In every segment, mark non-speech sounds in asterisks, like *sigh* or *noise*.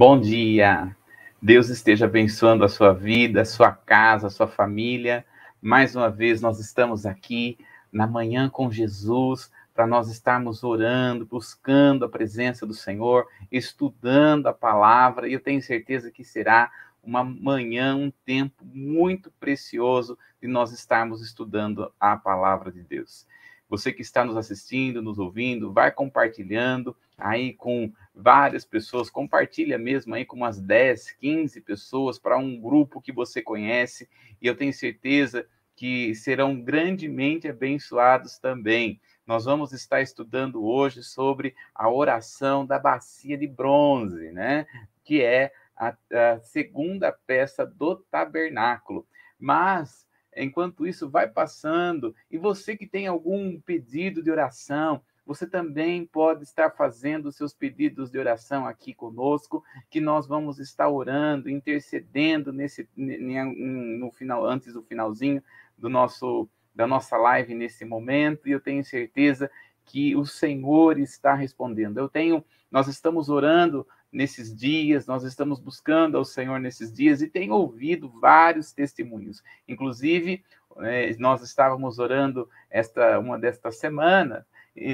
Bom dia. Deus esteja abençoando a sua vida, a sua casa, a sua família. Mais uma vez nós estamos aqui na manhã com Jesus para nós estarmos orando, buscando a presença do Senhor, estudando a palavra, e eu tenho certeza que será uma manhã, um tempo muito precioso de nós estarmos estudando a palavra de Deus. Você que está nos assistindo, nos ouvindo, vai compartilhando aí com várias pessoas, compartilha mesmo aí com umas 10, 15 pessoas para um grupo que você conhece, e eu tenho certeza que serão grandemente abençoados também. Nós vamos estar estudando hoje sobre a oração da bacia de bronze, né? Que é a, a segunda peça do tabernáculo. Mas enquanto isso vai passando, e você que tem algum pedido de oração, você também pode estar fazendo seus pedidos de oração aqui conosco, que nós vamos estar orando, intercedendo nesse no final antes do finalzinho do nosso da nossa live nesse momento, e eu tenho certeza que o Senhor está respondendo. Eu tenho, nós estamos orando nesses dias, nós estamos buscando ao Senhor nesses dias e tenho ouvido vários testemunhos. Inclusive, é, nós estávamos orando esta uma desta semana,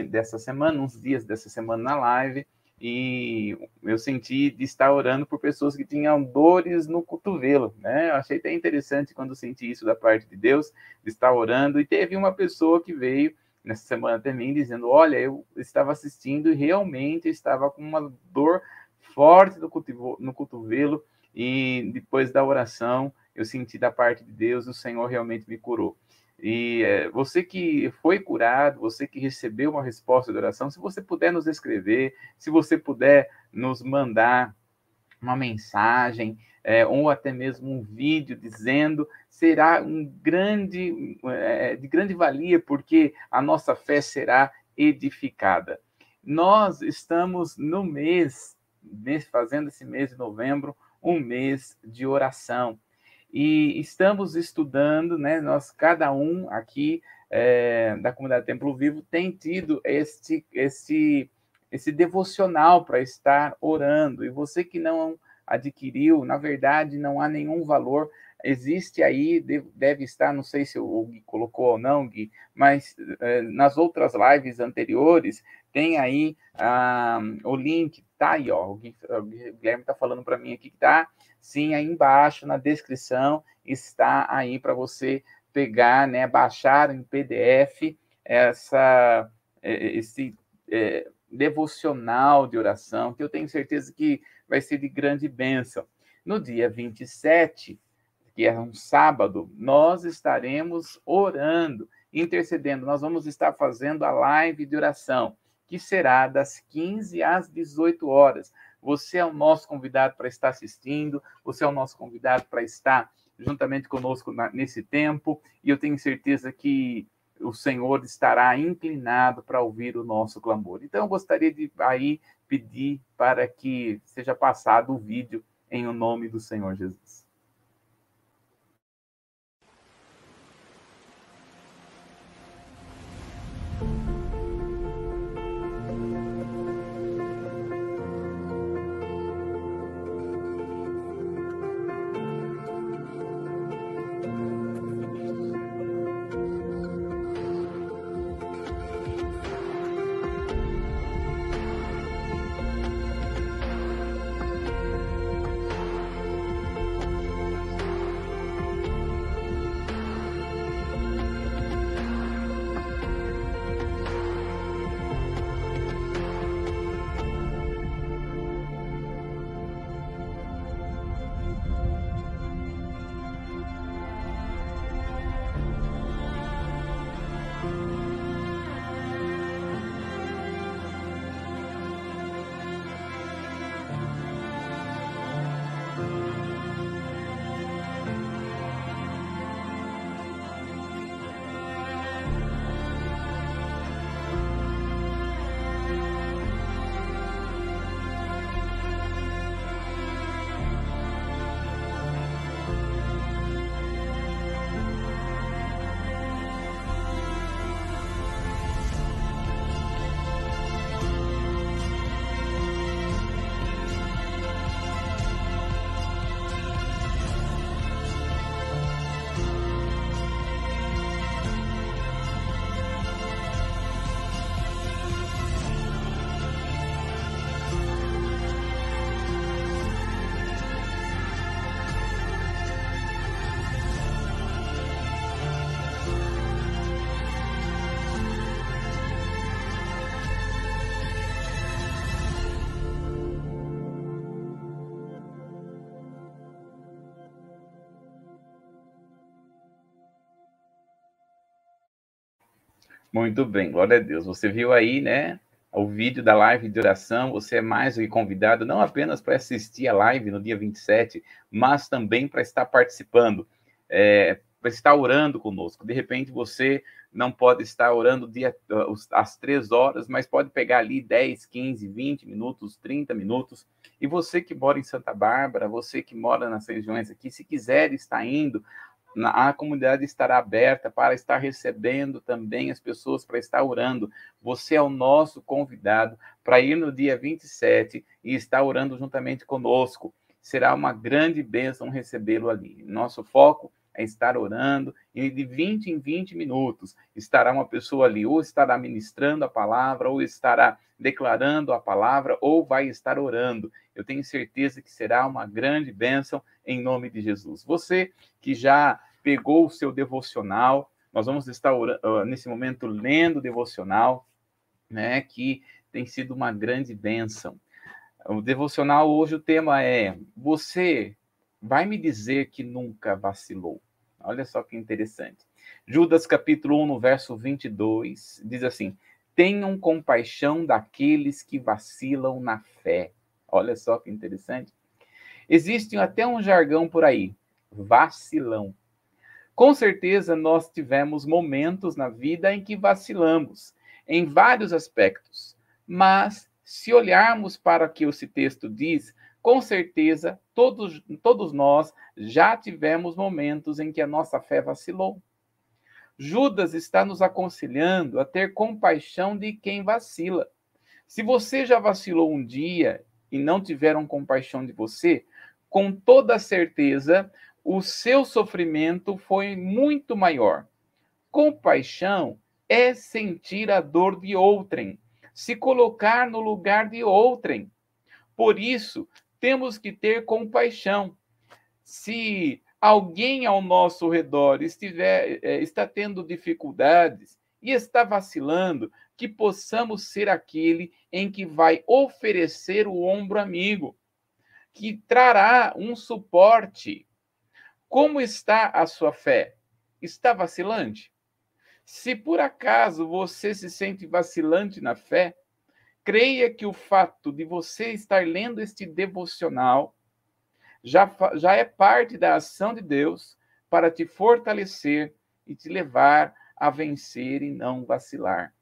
dessa semana, uns dias dessa semana na live, e eu senti de estar orando por pessoas que tinham dores no cotovelo, né? Eu achei até interessante quando senti isso da parte de Deus, de estar orando, e teve uma pessoa que veio nessa semana também dizendo: Olha, eu estava assistindo e realmente estava com uma dor forte no cotovelo, no cotovelo, e depois da oração eu senti da parte de Deus, o Senhor realmente me curou. E é, você que foi curado, você que recebeu uma resposta de oração, se você puder nos escrever, se você puder nos mandar uma mensagem, é, ou até mesmo um vídeo dizendo, será um grande, é, de grande valia, porque a nossa fé será edificada. Nós estamos no mês, mês fazendo esse mês de novembro, um mês de oração e estamos estudando, né? Nós, cada um aqui é, da comunidade Templo Vivo tem tido este, esse, esse devocional para estar orando. E você que não adquiriu, na verdade, não há nenhum valor. Existe aí, deve estar, não sei se o Gui colocou ou não, Gui, mas é, nas outras lives anteriores, tem aí ah, o link, tá aí, ó. O, Gui, o Guilherme está falando para mim aqui que tá sim, aí embaixo na descrição está aí para você pegar, né, baixar em PDF essa é, esse é, devocional de oração, que eu tenho certeza que vai ser de grande bênção. No dia 27, que é um sábado, nós estaremos orando, intercedendo. Nós vamos estar fazendo a live de oração, que será das 15 às 18 horas. Você é o nosso convidado para estar assistindo, você é o nosso convidado para estar juntamente conosco na, nesse tempo, e eu tenho certeza que o Senhor estará inclinado para ouvir o nosso clamor. Então, eu gostaria de aí pedir para que seja passado o vídeo em o nome do Senhor Jesus. Muito bem, glória a Deus. Você viu aí, né? O vídeo da live de oração. Você é mais do que convidado, não apenas para assistir a live no dia 27, mas também para estar participando, é, para estar orando conosco. De repente você não pode estar orando dia, às três horas, mas pode pegar ali 10, 15, 20 minutos, 30 minutos. E você que mora em Santa Bárbara, você que mora nas regiões aqui, se quiser estar indo, a comunidade estará aberta para estar recebendo também as pessoas para estar orando. Você é o nosso convidado para ir no dia 27 e estar orando juntamente conosco. Será uma grande bênção recebê-lo ali. Nosso foco é estar orando, e de 20 em 20 minutos estará uma pessoa ali, ou estará ministrando a palavra, ou estará declarando a palavra, ou vai estar orando. Eu tenho certeza que será uma grande bênção em nome de Jesus. Você que já pegou o seu devocional, nós vamos estar nesse momento lendo o devocional, né, que tem sido uma grande bênção. O devocional hoje o tema é: você vai me dizer que nunca vacilou. Olha só que interessante. Judas capítulo 1, no verso 22, diz assim: Tenham compaixão daqueles que vacilam na fé. Olha só que interessante. Existe até um jargão por aí, vacilão. Com certeza nós tivemos momentos na vida em que vacilamos, em vários aspectos. Mas, se olharmos para o que esse texto diz, com certeza, todos, todos nós já tivemos momentos em que a nossa fé vacilou. Judas está nos aconselhando a ter compaixão de quem vacila. Se você já vacilou um dia e não tiveram compaixão de você, com toda certeza o seu sofrimento foi muito maior. Compaixão é sentir a dor de outrem, se colocar no lugar de outrem. Por isso, temos que ter compaixão. Se alguém ao nosso redor estiver é, está tendo dificuldades e está vacilando, que possamos ser aquele em que vai oferecer o ombro amigo, que trará um suporte. Como está a sua fé? Está vacilante? Se por acaso você se sente vacilante na fé, creia que o fato de você estar lendo este devocional já, já é parte da ação de Deus para te fortalecer e te levar a vencer e não vacilar.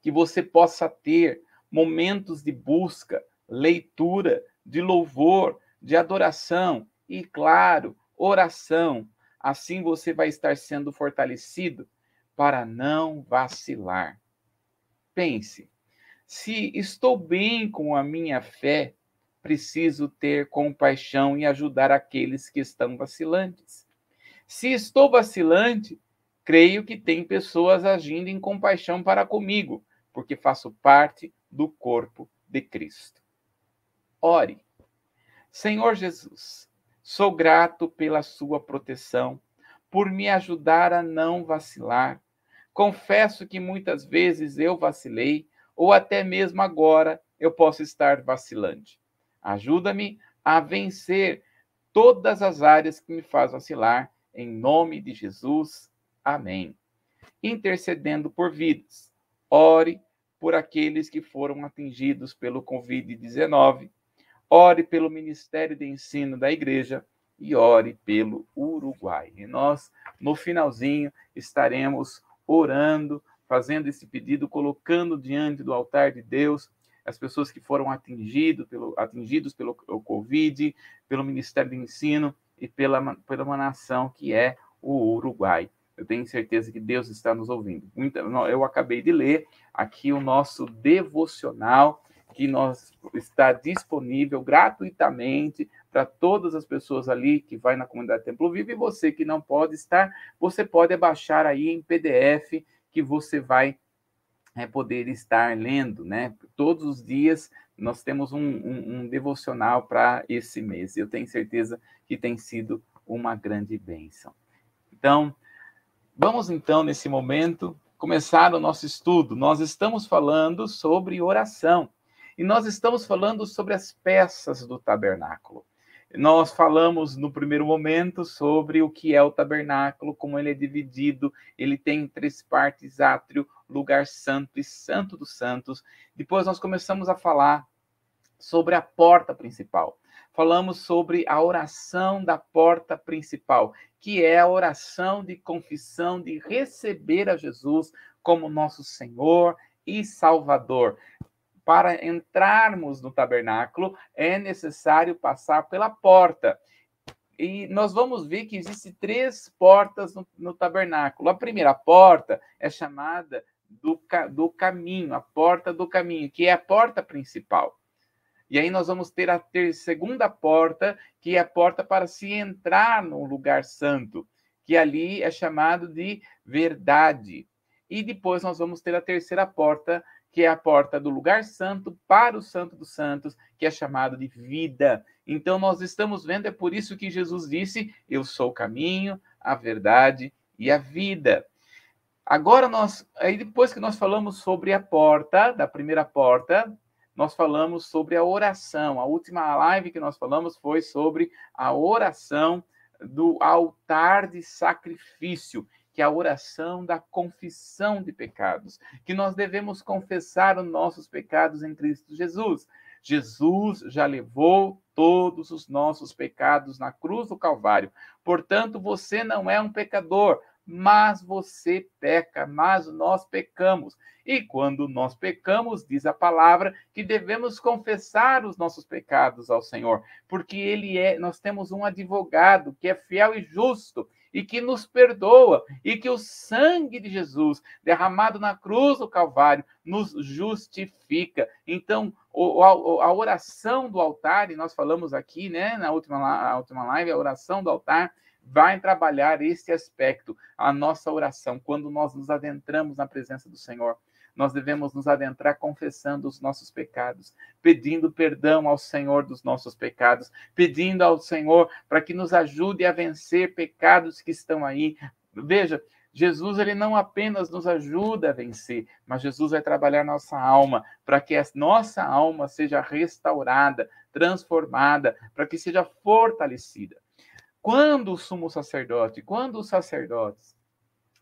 Que você possa ter momentos de busca, leitura, de louvor, de adoração e, claro, oração. Assim você vai estar sendo fortalecido para não vacilar. Pense, se estou bem com a minha fé, preciso ter compaixão e ajudar aqueles que estão vacilantes. Se estou vacilante, creio que tem pessoas agindo em compaixão para comigo, porque faço parte do corpo de Cristo. Ore. Senhor Jesus, sou grato pela sua proteção, por me ajudar a não vacilar. Confesso que muitas vezes eu vacilei ou até mesmo agora eu posso estar vacilante. Ajuda-me a vencer todas as áreas que me fazem vacilar, em nome de Jesus. Amém. Intercedendo por vidas. Ore por aqueles que foram atingidos pelo Covid-19. Ore pelo Ministério de Ensino da Igreja e ore pelo Uruguai. E nós, no finalzinho, estaremos orando fazendo esse pedido, colocando diante do altar de Deus as pessoas que foram atingido pelo, atingidos pelo Covid, pelo Ministério do Ensino e pela, pela uma nação que é o Uruguai. Eu tenho certeza que Deus está nos ouvindo. Eu acabei de ler aqui o nosso devocional que nós está disponível gratuitamente para todas as pessoas ali que vai na comunidade Templo Vivo e você que não pode estar, você pode baixar aí em PDF que você vai é, poder estar lendo, né? Todos os dias nós temos um, um, um devocional para esse mês. Eu tenho certeza que tem sido uma grande bênção. Então, vamos então, nesse momento, começar o nosso estudo. Nós estamos falando sobre oração. E nós estamos falando sobre as peças do tabernáculo. Nós falamos no primeiro momento sobre o que é o tabernáculo, como ele é dividido, ele tem três partes: átrio, lugar santo e santo dos santos. Depois nós começamos a falar sobre a porta principal. Falamos sobre a oração da porta principal, que é a oração de confissão, de receber a Jesus como nosso Senhor e Salvador para entrarmos no tabernáculo, é necessário passar pela porta. E nós vamos ver que existem três portas no, no tabernáculo. A primeira porta é chamada do, do caminho, a porta do caminho, que é a porta principal. E aí nós vamos ter a ter segunda porta, que é a porta para se entrar no lugar santo, que ali é chamado de verdade. E depois nós vamos ter a terceira porta, que é a porta do lugar santo para o santo dos santos, que é chamado de vida. Então nós estamos vendo, é por isso que Jesus disse: Eu sou o caminho, a verdade e a vida. Agora nós, aí depois que nós falamos sobre a porta, da primeira porta, nós falamos sobre a oração. A última live que nós falamos foi sobre a oração do altar de sacrifício que é a oração da confissão de pecados, que nós devemos confessar os nossos pecados em Cristo Jesus. Jesus já levou todos os nossos pecados na cruz do Calvário. Portanto, você não é um pecador, mas você peca, mas nós pecamos. E quando nós pecamos, diz a palavra que devemos confessar os nossos pecados ao Senhor, porque ele é, nós temos um advogado que é fiel e justo e que nos perdoa, e que o sangue de Jesus, derramado na cruz do Calvário, nos justifica. Então, a oração do altar, e nós falamos aqui, né, na última, na última live, a oração do altar vai trabalhar esse aspecto, a nossa oração, quando nós nos adentramos na presença do Senhor nós devemos nos adentrar confessando os nossos pecados, pedindo perdão ao Senhor dos nossos pecados, pedindo ao Senhor para que nos ajude a vencer pecados que estão aí. Veja, Jesus ele não apenas nos ajuda a vencer, mas Jesus vai trabalhar nossa alma para que a nossa alma seja restaurada, transformada, para que seja fortalecida. Quando o sumo sacerdote, quando os sacerdotes,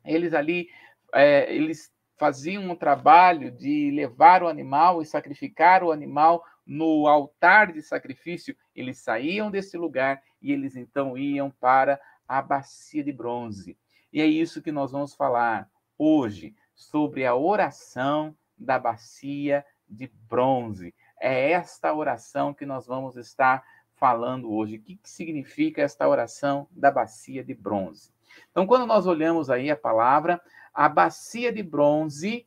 eles ali, é, eles faziam um trabalho de levar o animal e sacrificar o animal no altar de sacrifício, eles saíam desse lugar e eles então iam para a bacia de bronze. E é isso que nós vamos falar hoje sobre a oração da bacia de bronze. É esta oração que nós vamos estar falando hoje. O que, que significa esta oração da bacia de bronze? Então, quando nós olhamos aí a palavra, a bacia de bronze,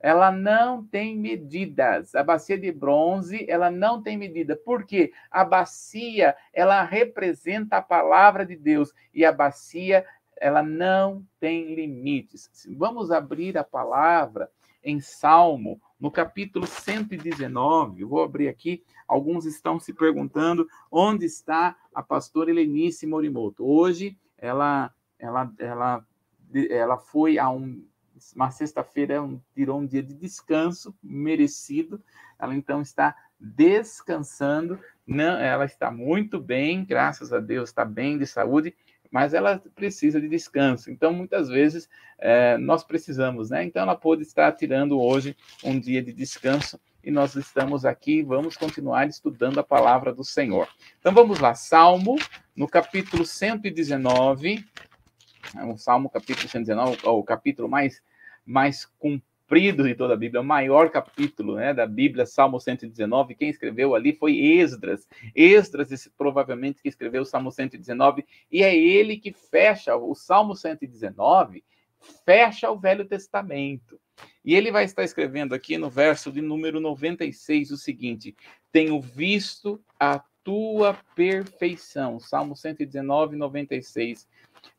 ela não tem medidas. A bacia de bronze, ela não tem medida. Por quê? A bacia, ela representa a palavra de Deus e a bacia, ela não tem limites. Vamos abrir a palavra em Salmo, no capítulo 119. Eu vou abrir aqui. Alguns estão se perguntando onde está a pastora Helenice Morimoto. Hoje, ela ela ela ela foi a um, uma sexta-feira, um, tirou um dia de descanso merecido. Ela então está descansando. Não, ela está muito bem, graças a Deus, está bem de saúde, mas ela precisa de descanso. Então, muitas vezes, é, nós precisamos, né? Então, ela pôde estar tirando hoje um dia de descanso e nós estamos aqui, vamos continuar estudando a palavra do Senhor. Então, vamos lá, Salmo, no capítulo 119, é um Salmo capítulo 119, o capítulo mais, mais comprido de toda a Bíblia, o maior capítulo né, da Bíblia, Salmo 119. Quem escreveu ali foi Esdras. Esdras, provavelmente, que escreveu o Salmo 119, e é ele que fecha o Salmo 119, fecha o Velho Testamento. E ele vai estar escrevendo aqui no verso de número 96 o seguinte: Tenho visto a tua perfeição. Salmo 119, 96.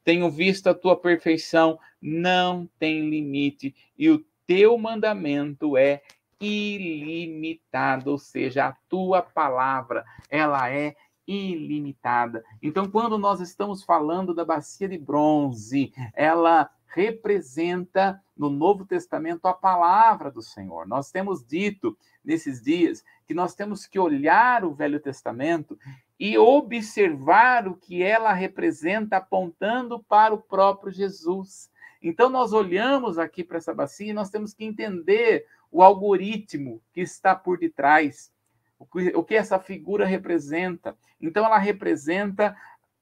Tenho visto a tua perfeição, não tem limite, e o teu mandamento é ilimitado, ou seja, a tua palavra, ela é ilimitada. Então, quando nós estamos falando da bacia de bronze, ela representa no Novo Testamento a palavra do Senhor. Nós temos dito nesses dias que nós temos que olhar o Velho Testamento e observar o que ela representa, apontando para o próprio Jesus. Então, nós olhamos aqui para essa bacia e nós temos que entender o algoritmo que está por detrás, o que, essa figura representa. Então, ela representa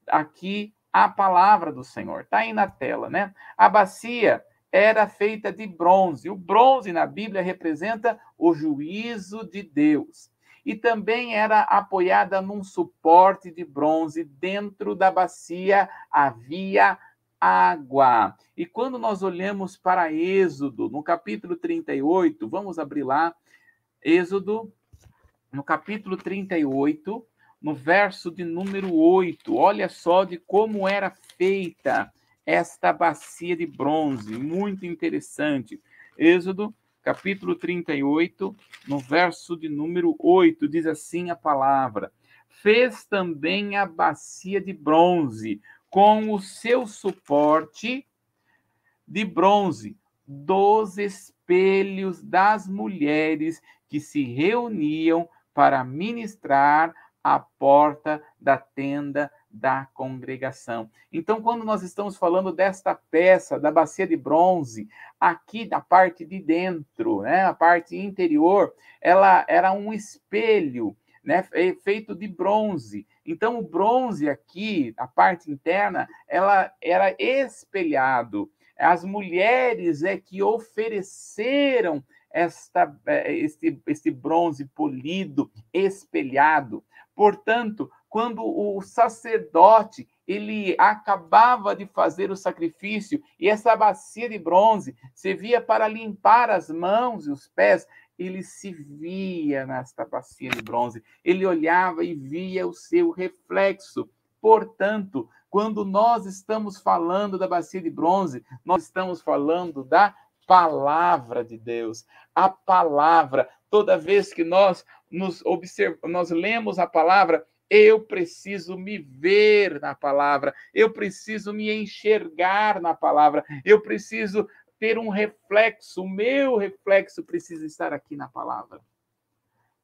aqui a palavra do Senhor. Está aí na tela, né? A bacia era feita de bronze. O bronze na Bíblia representa o juízo de Deus. E também era apoiada num suporte de bronze. Dentro da bacia havia água. E quando nós olhamos para Êxodo, no capítulo 38, vamos abrir lá, Êxodo, no capítulo 38, no verso de número 8, olha só de como era feita esta bacia de bronze, muito interessante. Êxodo, capítulo 38, no verso de número 8, diz assim a palavra: Fez também a bacia de bronze, com o seu suporte de bronze, dos espelhos das mulheres que se reuniam para ministrar à porta da tenda da congregação. Então, quando nós estamos falando desta peça, da bacia de bronze, aqui na parte de dentro, né, a parte interior, ela era um espelho, né, feito de bronze. Então, o bronze aqui, a parte interna, ela era espelhado. As mulheres é que ofereceram esta, eh, este, este bronze polido, espelhado. Portanto, quando o sacerdote ele acabava de fazer o sacrifício e essa bacia de bronze servia para limpar as mãos e os pés, ele se via nesta bacia de bronze, ele olhava e via o seu reflexo. Portanto, quando nós estamos falando da bacia de bronze, nós estamos falando da palavra de Deus. A palavra, toda vez que nós nos observamos, nós lemos a palavra, eu preciso me ver na palavra, eu preciso me enxergar na palavra, eu preciso ter um reflexo, o meu reflexo precisa estar aqui na palavra.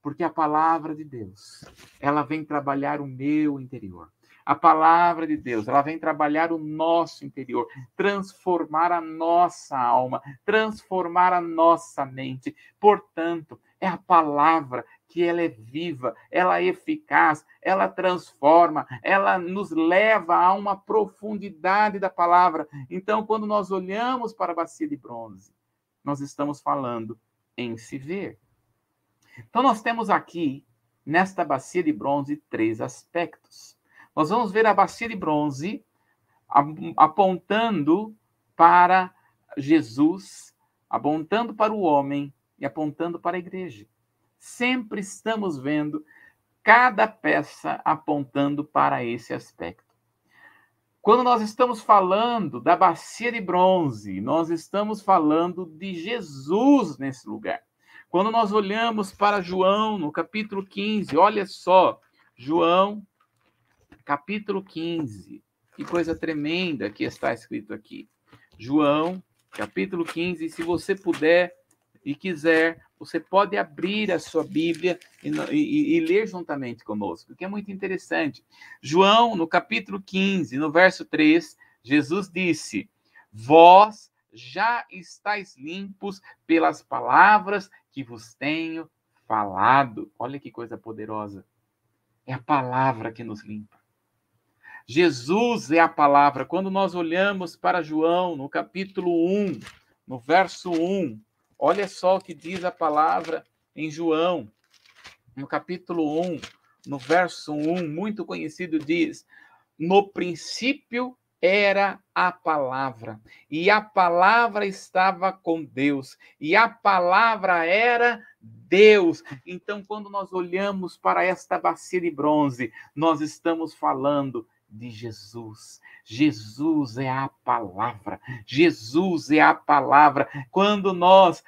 Porque a palavra de Deus, ela vem trabalhar o meu interior. A palavra de Deus, ela vem trabalhar o nosso interior, transformar a nossa alma, transformar a nossa mente. Portanto, é a palavra que ela é viva, ela é eficaz, ela transforma, ela nos leva a uma profundidade da palavra. Então, quando nós olhamos para a bacia de bronze, nós estamos falando em se ver. Então, nós temos aqui, nesta bacia de bronze, três aspectos nós vamos ver a bacia de bronze apontando para Jesus, apontando para o homem e apontando para a igreja. Sempre estamos vendo cada peça apontando para esse aspecto. Quando nós estamos falando da bacia de bronze, nós estamos falando de Jesus nesse lugar. Quando nós olhamos para João, no capítulo 15, olha só, João capítulo 15. Que coisa tremenda que está escrito aqui. João, capítulo 15. Se você puder e quiser, você pode abrir a sua Bíblia e, e, e, ler juntamente conosco, que é muito interessante. João, no capítulo 15, no verso 3, Jesus disse: Vós já estáis limpos pelas palavras que vos tenho falado. Olha que coisa poderosa. É a palavra que nos limpa. Jesus é a palavra. Quando nós olhamos para João, no capítulo 1, no verso 1, olha só o que diz a palavra em João, no capítulo 1, no verso 1, muito conhecido, diz: No princípio era a palavra, e a palavra estava com Deus, e a palavra era Deus. Então, quando nós olhamos para esta bacia de bronze, nós estamos falando de Jesus. Jesus é a palavra. Jesus é a palavra. Quando nós,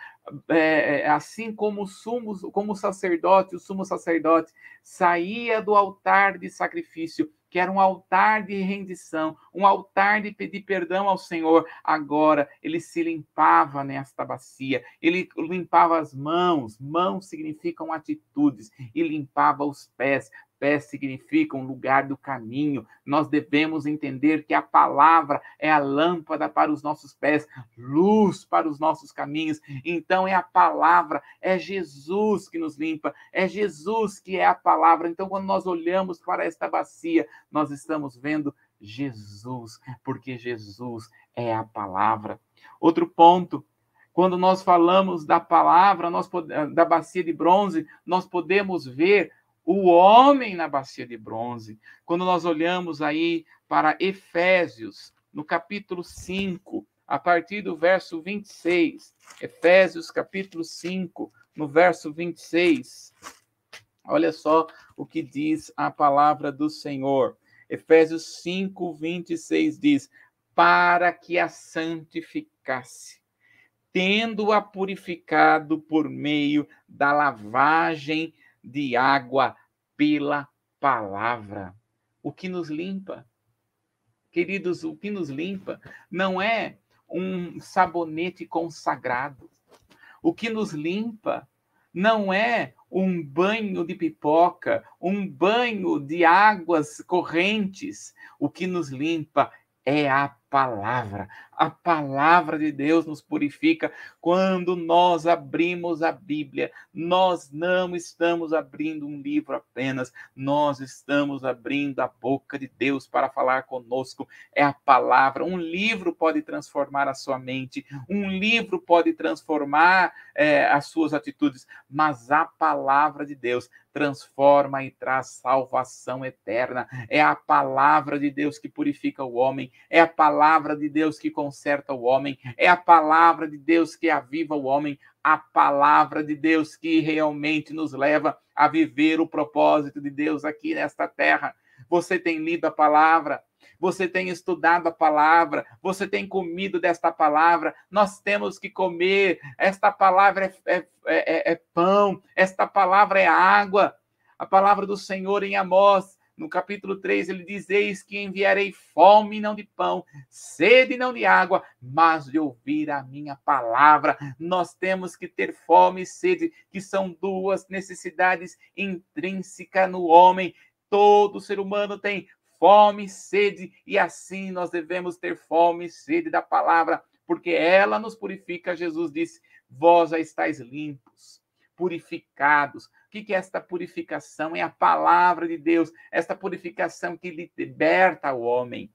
é, é assim como o sumo, como o sacerdote, o sumo sacerdote saía do altar de sacrifício que era um altar de rendição, um altar de pedir perdão ao Senhor. Agora ele se limpava nesta bacia, ele limpava as mãos, mãos significam atitudes, e limpava os pés pés significam lugar do caminho. Nós devemos entender que a palavra é a lâmpada para os nossos pés, luz para os nossos caminhos. Então é a palavra, é Jesus que nos limpa, é Jesus que é a palavra. Então quando nós olhamos para esta bacia, nós estamos vendo Jesus, porque Jesus é a palavra. Outro ponto, quando nós falamos da palavra, nós da bacia de bronze, nós podemos ver o homem na bacia de bronze. Quando nós olhamos aí para Efésios, no capítulo 5, a partir do verso 26, Efésios capítulo 5, no verso 26. Olha só o que diz a palavra do Senhor. Efésios 5, 26 diz: Para que a santificasse, tendo-a purificado por meio da lavagem de água pela palavra. O que nos limpa, queridos, o que nos limpa não é um sabonete consagrado. O que nos limpa não é um banho de pipoca, um banho de águas correntes. O que nos limpa é a palavra. A palavra de Deus nos purifica. Quando nós abrimos a Bíblia, nós não estamos abrindo um livro apenas, nós estamos abrindo a boca de Deus para falar conosco. É a palavra. Um livro pode transformar a sua mente, um livro pode transformar é, as suas atitudes, mas a palavra de Deus transforma e traz salvação eterna. É a palavra de Deus que purifica o homem, é a palavra de Deus que conserta o homem, é a palavra de Deus que aviva o homem, a palavra de Deus que realmente nos leva a viver o propósito de Deus aqui nesta terra. Você tem lido a palavra, você tem estudado a palavra, você tem comido desta palavra, nós temos que comer, esta palavra é, é, é, é pão, esta palavra é água. A palavra do Senhor em Amós no capítulo 3, ele diz: Eis que enviarei fome, não de pão, sede, não de água, mas de ouvir a minha palavra. Nós temos que ter fome e sede, que são duas necessidades intrínsecas no homem. Todo ser humano tem fome e sede, e assim nós devemos ter fome e sede da palavra, porque ela nos purifica. Jesus disse: Vós já estáis limpos, purificados que é esta purificação? É a palavra de Deus, esta purificação que liberta o homem.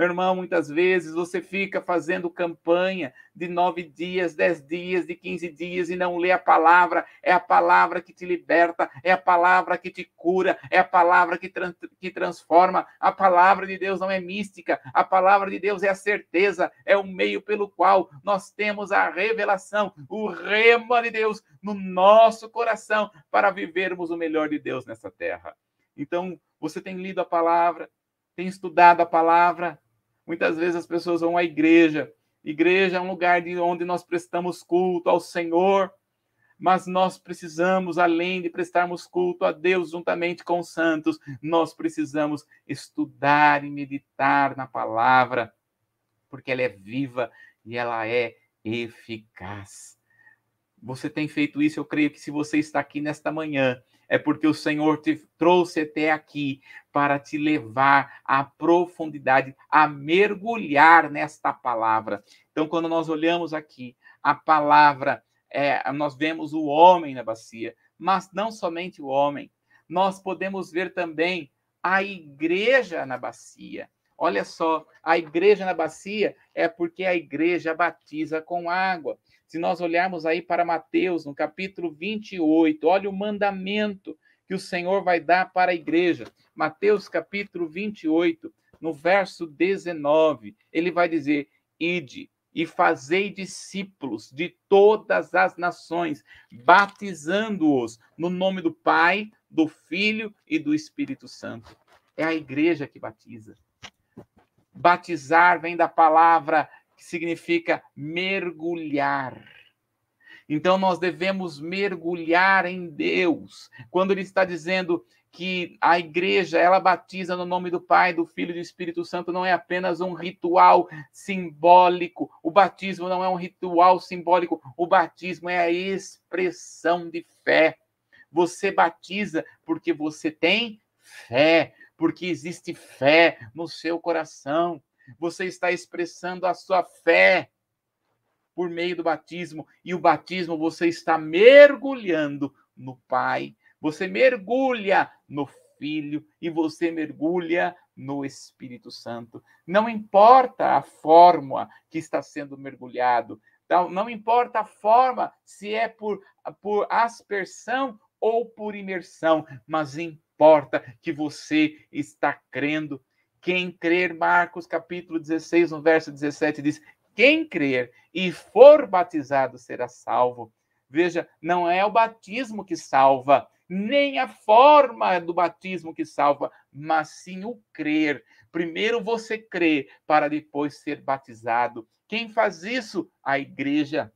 Meu irmão, muitas vezes você fica fazendo campanha de nove dias, dez dias, de quinze dias e não lê a palavra. É a palavra que te liberta, é a palavra que te cura, é a palavra que, trans que transforma. A palavra de Deus não é mística, a palavra de Deus é a certeza, é o meio pelo qual nós temos a revelação, o rema de Deus no nosso coração para vivermos o melhor de Deus nessa terra. Então, você tem lido a palavra, tem estudado a palavra. Muitas vezes as pessoas vão à igreja. Igreja é um lugar de onde nós prestamos culto ao Senhor, mas nós precisamos, além de prestarmos culto a Deus juntamente com os santos, nós precisamos estudar e meditar na palavra, porque ela é viva e ela é eficaz. Você tem feito isso, eu creio que se você está aqui nesta manhã, é porque o Senhor te trouxe até aqui para te levar à profundidade, a mergulhar nesta palavra. Então, quando nós olhamos aqui a palavra, é, nós vemos o homem na bacia, mas não somente o homem, nós podemos ver também a igreja na bacia. Olha só, a igreja na bacia é porque a igreja batiza com água. Se nós olharmos aí para Mateus, no capítulo 28, olha o mandamento que o Senhor vai dar para a igreja. Mateus, capítulo 28, no verso 19, ele vai dizer: Ide e fazei discípulos de todas as nações, batizando-os no nome do Pai, do Filho e do Espírito Santo. É a igreja que batiza. Batizar vem da palavra que significa mergulhar. Então nós devemos mergulhar em Deus. Quando ele está dizendo que a igreja ela batiza no nome do Pai, do Filho e do Espírito Santo não é apenas um ritual simbólico. O batismo não é um ritual simbólico. O batismo é a expressão de fé. Você batiza porque você tem fé, porque existe fé no seu coração. Você está expressando a sua fé por meio do batismo, e o batismo você está mergulhando no Pai, você mergulha no Filho e você mergulha no Espírito Santo. Não importa a forma que está sendo mergulhado, não importa a forma se é por, por aspersão ou por imersão, mas importa que você está crendo. Quem crer, Marcos capítulo 16, no verso 17, diz: quem crer e for batizado será salvo. Veja, não é o batismo que salva, nem a forma do batismo que salva, mas sim o crer. Primeiro você crê para depois ser batizado. Quem faz isso? A igreja.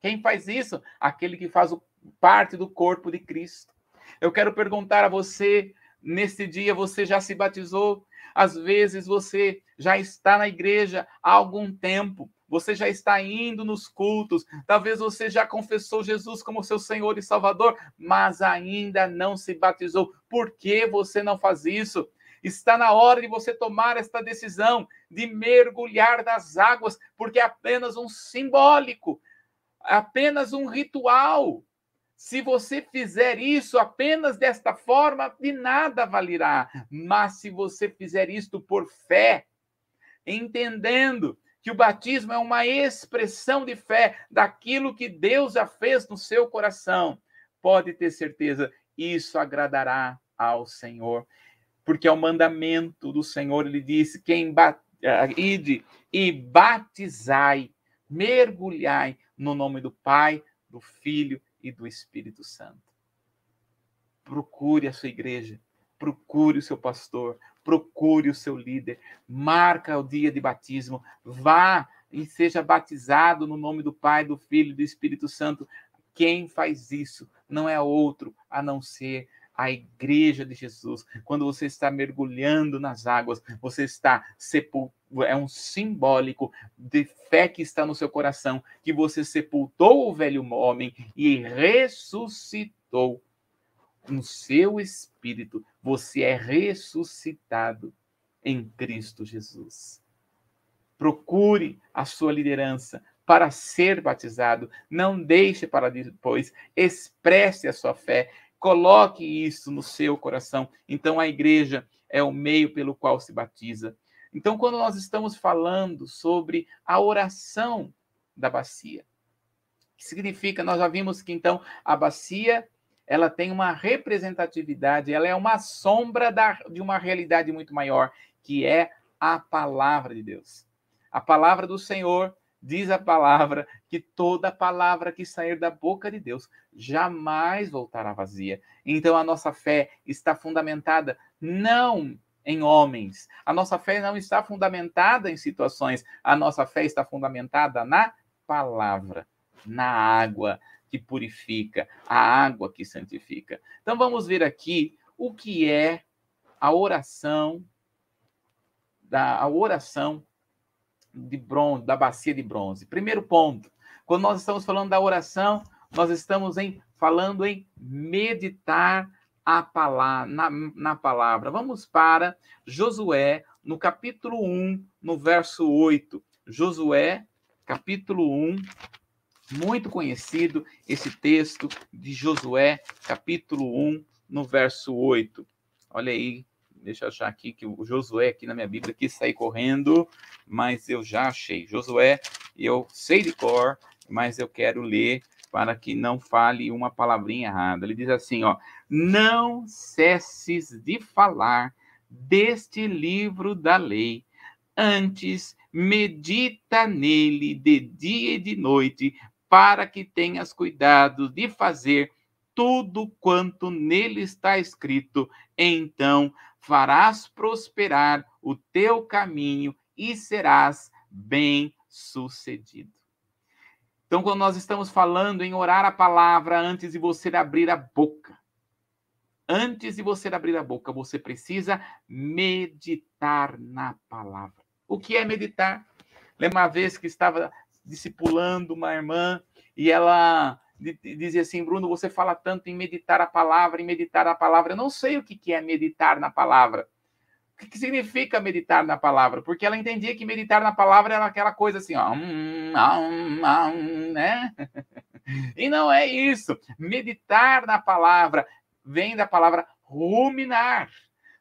Quem faz isso? Aquele que faz parte do corpo de Cristo. Eu quero perguntar a você, nesse dia você já se batizou? Às vezes você já está na igreja há algum tempo, você já está indo nos cultos, talvez você já confessou Jesus como seu Senhor e Salvador, mas ainda não se batizou. Por que você não faz isso? Está na hora de você tomar esta decisão de mergulhar nas águas, porque é apenas um simbólico, apenas um ritual. Se você fizer isso apenas desta forma, de nada valerá. Mas se você fizer isto por fé, entendendo que o batismo é uma expressão de fé daquilo que Deus já fez no seu coração, pode ter certeza, isso agradará ao Senhor. Porque é o mandamento do Senhor, ele disse: quem eh, ide e batizai, mergulhai no nome do Pai, do Filho e do Espírito Santo. Procure a sua igreja, procure o seu pastor, procure o seu líder, marca o dia de batismo, vá e seja batizado no nome do Pai, do Filho e do Espírito Santo. Quem faz isso não é outro a não ser a igreja de Jesus. Quando você está mergulhando nas águas, você está. É um simbólico de fé que está no seu coração, que você sepultou o velho homem e ressuscitou no seu espírito. Você é ressuscitado em Cristo Jesus. Procure a sua liderança para ser batizado. Não deixe para depois. Expresse a sua fé. Coloque isso no seu coração. Então, a igreja é o meio pelo qual se batiza. Então, quando nós estamos falando sobre a oração da bacia, que significa, nós já vimos que então a bacia ela tem uma representatividade, ela é uma sombra da, de uma realidade muito maior, que é a palavra de Deus. A palavra do Senhor diz a palavra que toda palavra que sair da boca de Deus jamais voltará vazia. Então a nossa fé está fundamentada não em homens. A nossa fé não está fundamentada em situações. A nossa fé está fundamentada na palavra, na água que purifica, a água que santifica. Então vamos ver aqui o que é a oração da a oração de bronze, da bacia de bronze. Primeiro ponto, quando nós estamos falando da oração, nós estamos em, falando em meditar a palavra, na, na palavra. Vamos para Josué, no capítulo 1, no verso 8. Josué, capítulo 1, muito conhecido esse texto de Josué, capítulo 1, no verso 8. Olha aí, Deixa eu achar aqui que o Josué aqui na minha Bíblia quis sair correndo, mas eu já achei. Josué, eu sei de cor, mas eu quero ler para que não fale uma palavrinha errada. Ele diz assim, ó: "Não cesses de falar deste livro da lei, antes medita nele de dia e de noite, para que tenhas cuidado de fazer tudo quanto nele está escrito, então farás prosperar o teu caminho e serás bem-sucedido. Então, quando nós estamos falando em orar a palavra antes de você abrir a boca, antes de você abrir a boca, você precisa meditar na palavra. O que é meditar? Lembra uma vez que estava discipulando uma irmã e ela dizia assim, Bruno, você fala tanto em meditar a palavra, em meditar a palavra. Eu não sei o que é meditar na palavra. O que significa meditar na palavra? Porque ela entendia que meditar na palavra era aquela coisa assim, ó, hum, hum, hum, né? *laughs* E não é isso. Meditar na palavra vem da palavra ruminar.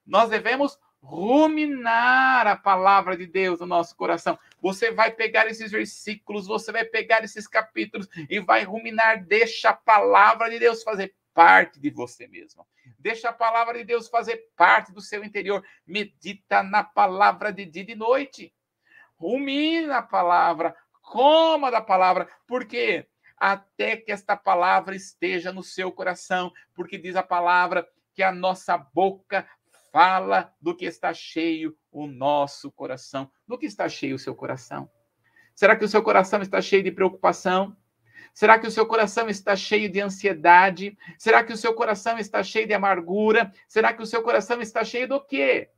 Nós devemos ruminar a palavra de Deus no nosso coração. Você vai pegar esses versículos, você vai pegar esses capítulos e vai ruminar. Deixa a palavra de Deus fazer parte de você mesmo. Deixa a palavra de Deus fazer parte do seu interior. Medita na palavra de dia e de noite. Rumina a palavra, coma da palavra, porque até que esta palavra esteja no seu coração, porque diz a palavra que a nossa boca fala do que está cheio o nosso coração. Do que está cheio o seu coração? Será que o seu coração está cheio de preocupação? Será que o seu coração está cheio de ansiedade? Será que o seu coração está cheio de amargura? Será que o seu coração está cheio do quê?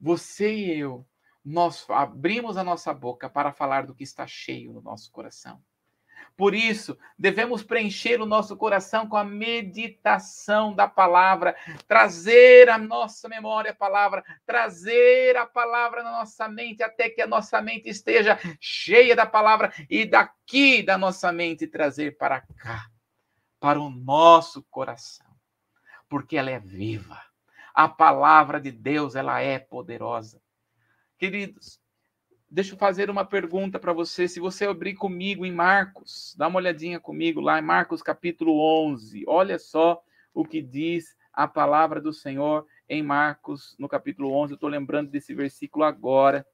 Você e eu, nós abrimos a nossa boca para falar do que está cheio no nosso coração. Por isso, devemos preencher o nosso coração com a meditação da palavra, trazer a nossa memória a palavra, trazer a palavra na nossa mente, até que a nossa mente esteja cheia da palavra e daqui da nossa mente trazer para cá, para o nosso coração, porque ela é viva. A palavra de Deus, ela é poderosa. Queridos, Deixa eu fazer uma pergunta para você. Se você abrir comigo em Marcos, dá uma olhadinha comigo lá em Marcos capítulo 11. Olha só o que diz a palavra do Senhor em Marcos, no capítulo 11. Eu estou lembrando desse versículo agora.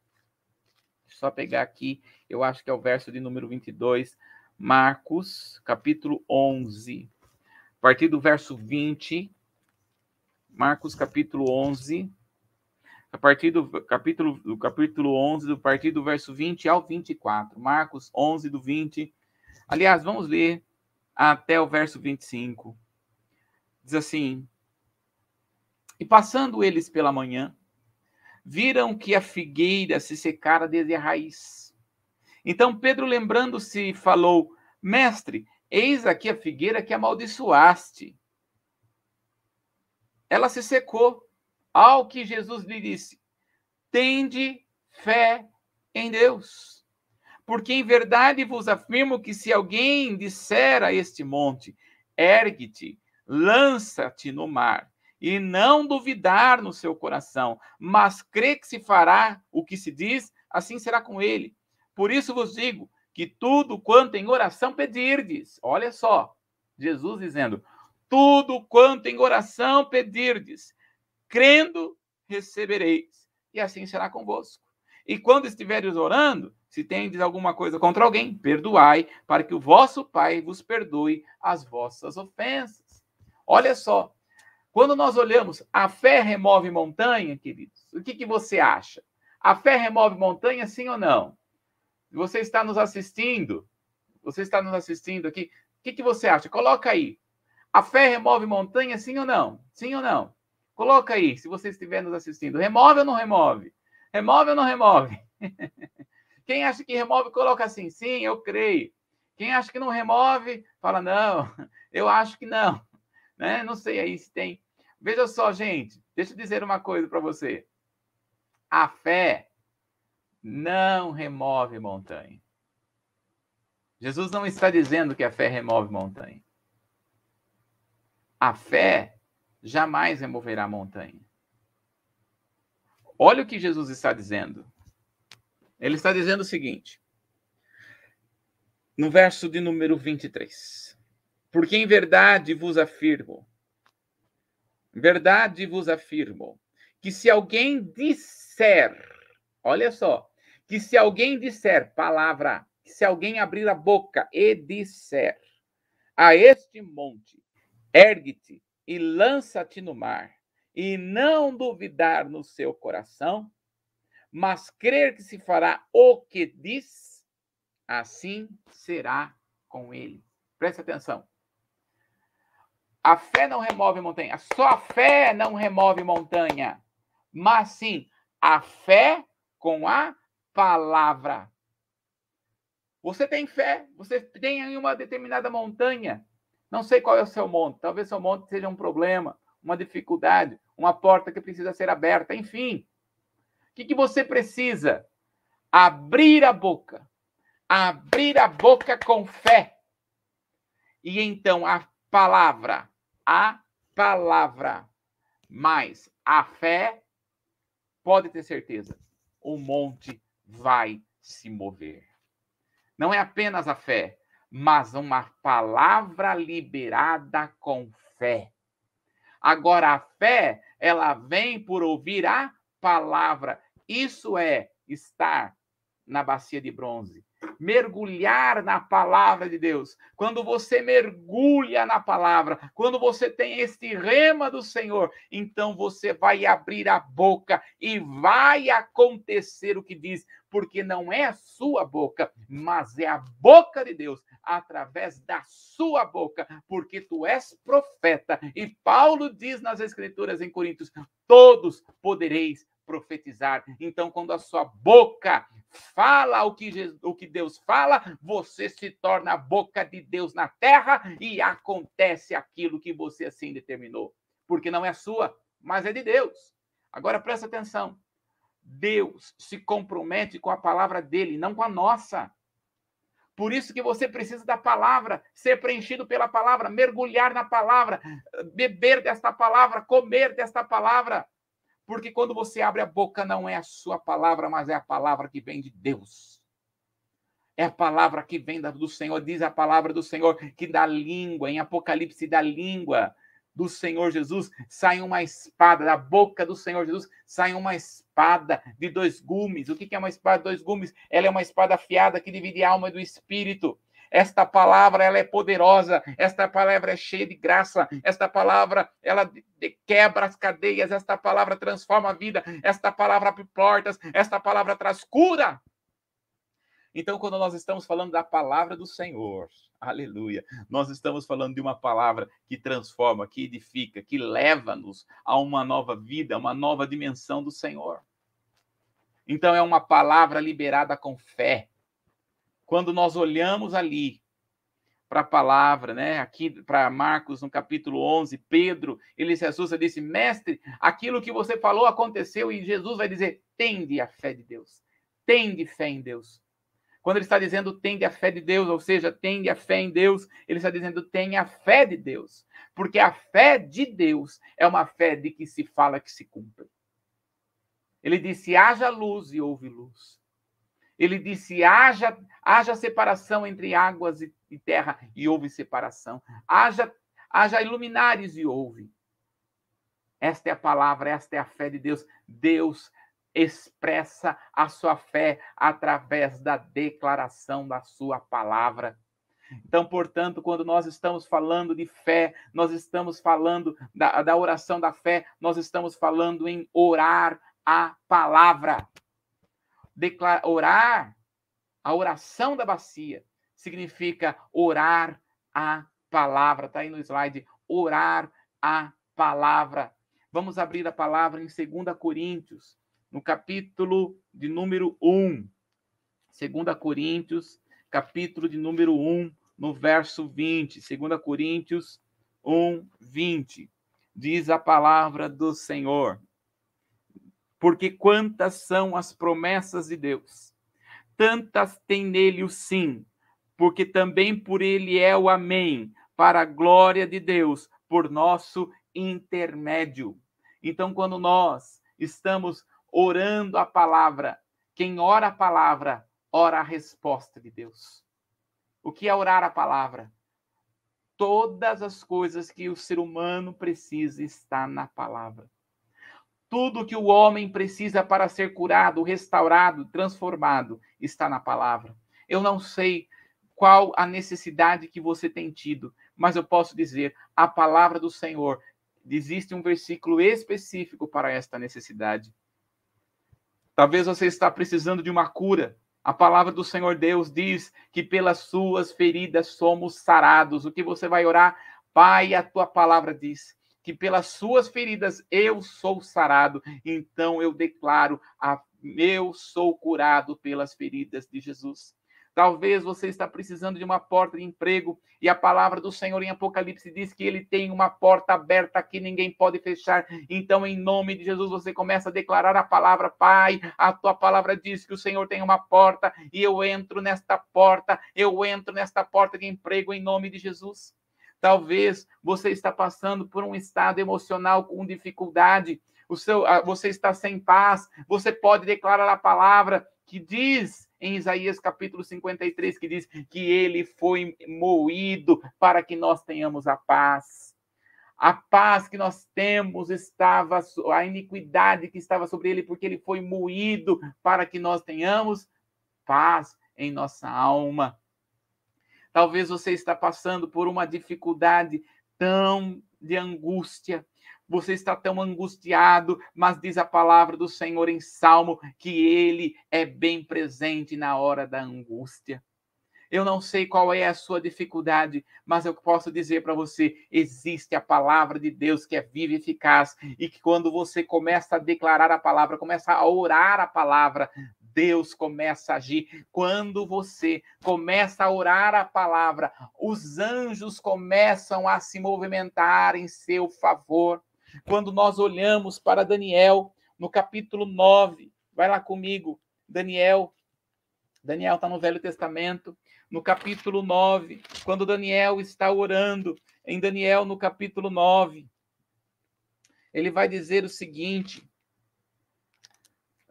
Só pegar aqui, eu acho que é o verso de número 22. Marcos, capítulo 11. A partir do verso 20. Marcos, capítulo 11 a partir do capítulo, do capítulo 11, do partir do verso 20 ao 24. Marcos 11, do 20. Aliás, vamos ler até o verso 25. Diz assim: E passando eles pela manhã, viram que a figueira se secara desde a raiz. Então Pedro, lembrando-se, falou: Mestre, eis aqui a figueira que amaldiçoaste. Ela se secou. Ao que Jesus lhe disse: Tende fé em Deus. Porque em verdade vos afirmo que se alguém disser a este monte: Ergue-te, lança-te no mar, e não duvidar no seu coração, mas crê que se fará o que se diz, assim será com ele. Por isso vos digo que tudo quanto em oração pedirdes, olha só, Jesus dizendo: tudo quanto em oração pedirdes, crendo, recebereis, e assim será convosco. E quando estiveres orando, se tendes alguma coisa contra alguém, perdoai, para que o vosso Pai vos perdoe as vossas ofensas. Olha só, quando nós olhamos, a fé remove montanha, queridos, o que, que você acha? A fé remove montanha, sim ou não? Você está nos assistindo, você está nos assistindo aqui, o que, que você acha? Coloca aí. A fé remove montanha, sim ou não? Sim ou não? Coloca aí, se você estiver nos assistindo. Remove ou não remove? Remove ou não remove? *laughs* Quem acha que remove, coloca assim, sim, eu creio. Quem acha que não remove, fala, não, *laughs* eu acho que não. *laughs* Né? Não sei aí se tem. Veja só, gente, deixa eu dizer uma coisa para você. A fé não remove montanha. Jesus não está dizendo que a fé remove montanha. A fé jamais removerá a montanha. Olha o que Jesus está dizendo. Ele está dizendo o seguinte, no verso de número 23. Porque em verdade vos afirmo, verdade vos afirmo, que se alguém disser, olha só, que se alguém disser palavra, que se alguém abrir a boca e disser a este monte, ergue-te e lança-te no mar, e não duvidar no seu coração, mas crer que se fará o que diz, assim será com ele. Preste atenção. A fé não remove montanha, só a fé não remove montanha, mas sim a fé com a palavra. Você tem fé, você tem em uma determinada montanha. Não sei qual é o seu monte, talvez seu monte seja um problema, uma dificuldade, uma porta que precisa ser aberta, enfim. O que, que você precisa? Abrir a boca. Abrir a boca com fé. E então a palavra, a palavra, mais a fé, pode ter certeza, o monte vai se mover. Não é apenas a fé, mas uma palavra liberada com fé. Agora, a fé, ela vem por ouvir a palavra. Isso é estar na bacia de bronze mergulhar na palavra de Deus. Quando você mergulha na palavra, quando você tem este rema do Senhor, então você vai abrir a boca e vai acontecer o que diz, porque não é a sua boca, mas é a boca de Deus através da sua boca, porque tu és profeta. E Paulo diz nas escrituras em Coríntios: todos podereis profetizar. Então, quando a sua boca fala o que, Jesus, o que Deus fala, você se torna a boca de Deus na terra e acontece aquilo que você assim determinou. Porque não é sua, mas é de Deus. Agora presta atenção. Deus se compromete com a palavra dele, não com a nossa. Por isso que você precisa da palavra, ser preenchido pela palavra, mergulhar na palavra, beber desta palavra, comer desta palavra. Porque quando você abre a boca, não é a sua palavra, mas é a palavra que vem de Deus. É a palavra que vem do Senhor, diz a palavra do Senhor, que da língua, em Apocalipse, da língua do Senhor Jesus, sai uma espada, da boca do Senhor Jesus, sai uma espada de dois gumes. O que é uma espada de dois gumes? Ela é uma espada afiada que divide a alma do espírito. Esta palavra ela é poderosa, esta palavra é cheia de graça, esta palavra ela quebra as cadeias, esta palavra transforma a vida, esta palavra abre portas, esta palavra traz cura. Então, quando nós estamos falando da palavra do Senhor, aleluia, nós estamos falando de uma palavra que transforma, que edifica, que leva-nos a uma nova vida, uma nova dimensão do Senhor. Então, é uma palavra liberada com fé, quando nós olhamos ali para a palavra, né? Aqui para Marcos, no capítulo 11, Pedro, ele se assusta disse: Mestre, aquilo que você falou aconteceu, e Jesus vai dizer: tende a fé de Deus, tende fé em Deus. Quando ele está dizendo tende a fé de Deus, ou seja, tende a fé em Deus, ele está dizendo tenha a fé de Deus. Porque a fé de Deus é uma fé de que se fala que se cumpre. Ele disse: haja luz e houve luz. Ele disse: haja, haja separação entre águas e, e terra, e houve separação. Haja, haja iluminares, e houve. Esta é a palavra, esta é a fé de Deus. Deus expressa a sua fé através da declaração da sua palavra. Então, portanto, quando nós estamos falando de fé, nós estamos falando da, da oração da fé, nós estamos falando em orar a palavra declarar, orar, a oração da bacia, significa orar a palavra. Está aí no slide, orar a palavra. Vamos abrir a palavra em 2 Coríntios, no capítulo de número 1. 2 Coríntios, capítulo de número 1, no verso 20. 2 Coríntios 1, 20. Diz a palavra do Senhor. Porque quantas são as promessas de Deus, tantas tem nele o sim, porque também por ele é o amém, para a glória de Deus, por nosso intermédio. Então, quando nós estamos orando a palavra, quem ora a palavra, ora a resposta de Deus. O que é orar a palavra? Todas as coisas que o ser humano precisa está na palavra. Tudo que o homem precisa para ser curado, restaurado, transformado está na palavra. Eu não sei qual a necessidade que você tem tido, mas eu posso dizer, a palavra do Senhor, existe um versículo específico para esta necessidade. Talvez você está precisando de uma cura. A palavra do Senhor Deus diz que pelas suas feridas somos sarados. O que você vai orar? Pai, a tua palavra diz que pelas suas feridas eu sou sarado. Então eu declaro: a, eu sou curado pelas feridas de Jesus. Talvez você está precisando de uma porta de emprego e a palavra do Senhor em Apocalipse diz que ele tem uma porta aberta que ninguém pode fechar. Então, em nome de Jesus, você começa a declarar a palavra, Pai, a tua palavra diz que o Senhor tem uma porta e eu entro nesta porta, eu entro nesta porta de emprego em nome de Jesus. Talvez você está passando por um estado emocional com dificuldade, o seu, você está sem paz, você pode declarar a palavra que diz em Isaías capítulo 53, que diz que ele foi moído para que nós tenhamos a paz. A paz que nós temos estava, a iniquidade que estava sobre ele, porque ele foi moído para que nós tenhamos paz em nossa alma. Talvez você está passando por uma dificuldade tão de angústia, você está tão angustiado, mas diz a palavra do Senhor em Salmo que ele é bem presente na hora da angústia. Eu não sei qual é a sua dificuldade, mas eu posso dizer para você: existe a palavra de Deus que é viva e eficaz, e que quando você começa a declarar a palavra, começa a orar a palavra, Deus começa a agir. Quando você começa a orar a palavra, os anjos começam a se movimentar em seu favor. Quando nós olhamos para Daniel, no capítulo 9, vai lá comigo, Daniel. Daniel está no Velho Testamento, no capítulo 9, quando Daniel está orando, em Daniel, no capítulo 9, ele vai dizer o seguinte.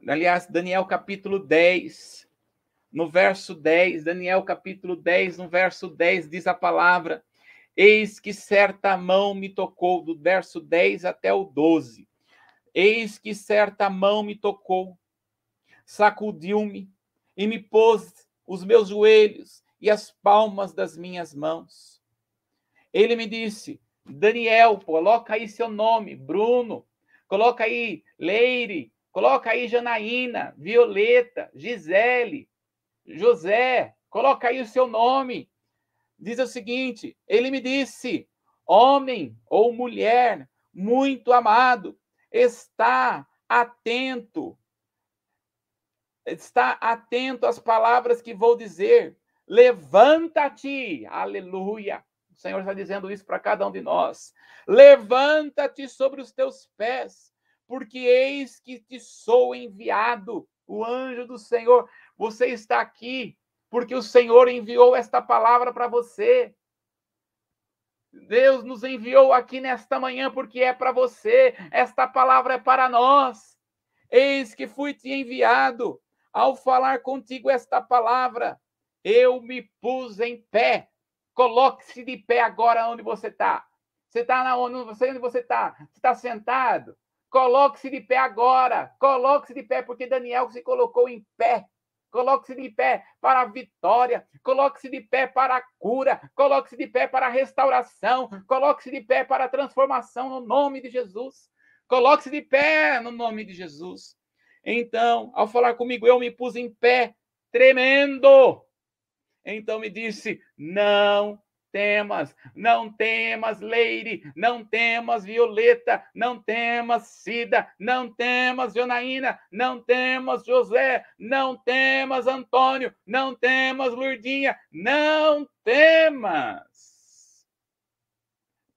Aliás, Daniel capítulo 10, no verso 10, Daniel capítulo 10, no verso 10, diz a palavra: Eis que certa mão me tocou, do verso 10 até o 12. Eis que certa mão me tocou, sacudiu-me e me pôs os meus joelhos e as palmas das minhas mãos. Ele me disse: Daniel, coloca aí seu nome, Bruno, coloca aí Leire, coloca aí Janaína, Violeta, Gisele, José, coloca aí o seu nome diz o seguinte: ele me disse, homem ou mulher muito amado, está atento, está atento às palavras que vou dizer. Levanta-te, aleluia. O Senhor está dizendo isso para cada um de nós. Levanta-te sobre os teus pés, porque eis que te sou enviado, o anjo do Senhor. Você está aqui porque o Senhor enviou esta palavra para você. Deus nos enviou aqui nesta manhã porque é para você, esta palavra é para nós. Eis que fui te enviado ao falar contigo esta palavra. Eu me pus em pé. Coloque-se de pé agora onde você está. Você está na onde você onde você está? Você está sentado? Coloque-se de pé agora. Coloque-se de pé porque Daniel se colocou em pé Coloque-se de pé para a vitória, coloque-se de pé para a cura, coloque-se de pé para a restauração, coloque-se de pé para a transformação no nome de Jesus. Coloque-se de pé no nome de Jesus. Então, ao falar comigo, eu me pus em pé, tremendo. Então me disse: Não temas, não temas, Leire, não temas, Violeta, não temas, Cida, não temas, Jonaína, não temas, José, não temas, Antônio, não temas, Lurdinha, não temas.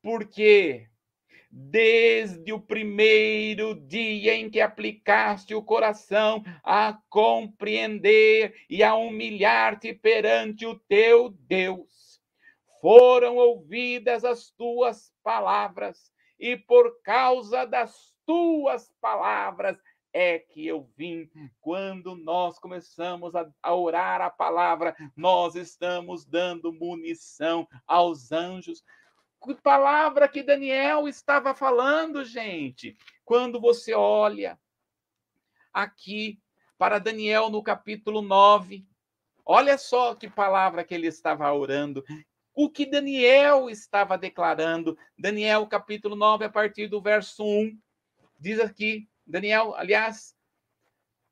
Porque desde o primeiro dia em que aplicaste o coração a compreender e a humilhar-te perante o teu Deus foram ouvidas as tuas palavras, e por causa das tuas palavras é que eu vim. Quando nós começamos a, a, orar a palavra, nós estamos dando munição aos anjos. Que palavra que Daniel estava falando, gente? Quando você olha aqui para Daniel no capítulo 9, olha só que palavra que ele estava orando o que Daniel estava declarando. Daniel, capítulo 9, a partir do verso 1, diz aqui, Daniel, aliás,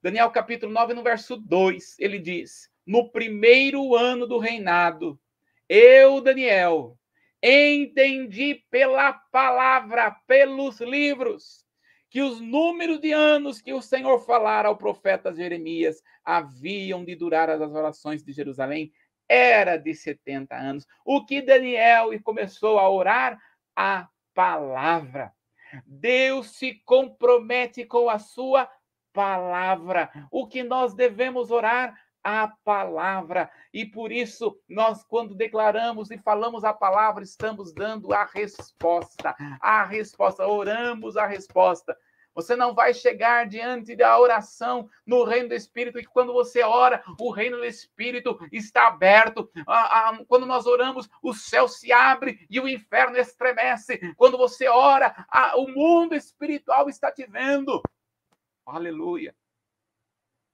Daniel, capítulo 9, no verso 2, ele diz: No primeiro ano do reinado, eu, Daniel, entendi pela palavra, pelos livros, que os números de anos que o Senhor falara ao profeta Jeremias haviam de durar as orações de Jerusalém era de 70 anos. O que Daniel começou a orar? A palavra. Deus se compromete com a sua palavra. O que nós devemos orar? A palavra. E por isso, nós, quando declaramos e falamos a palavra, estamos dando a resposta. A resposta. Oramos a resposta. Você não vai chegar diante da oração no reino do Espírito, e quando você ora, o reino do Espírito está aberto. Quando nós oramos, o céu se abre e o inferno estremece. Quando você ora, o mundo espiritual está te vendo. Aleluia.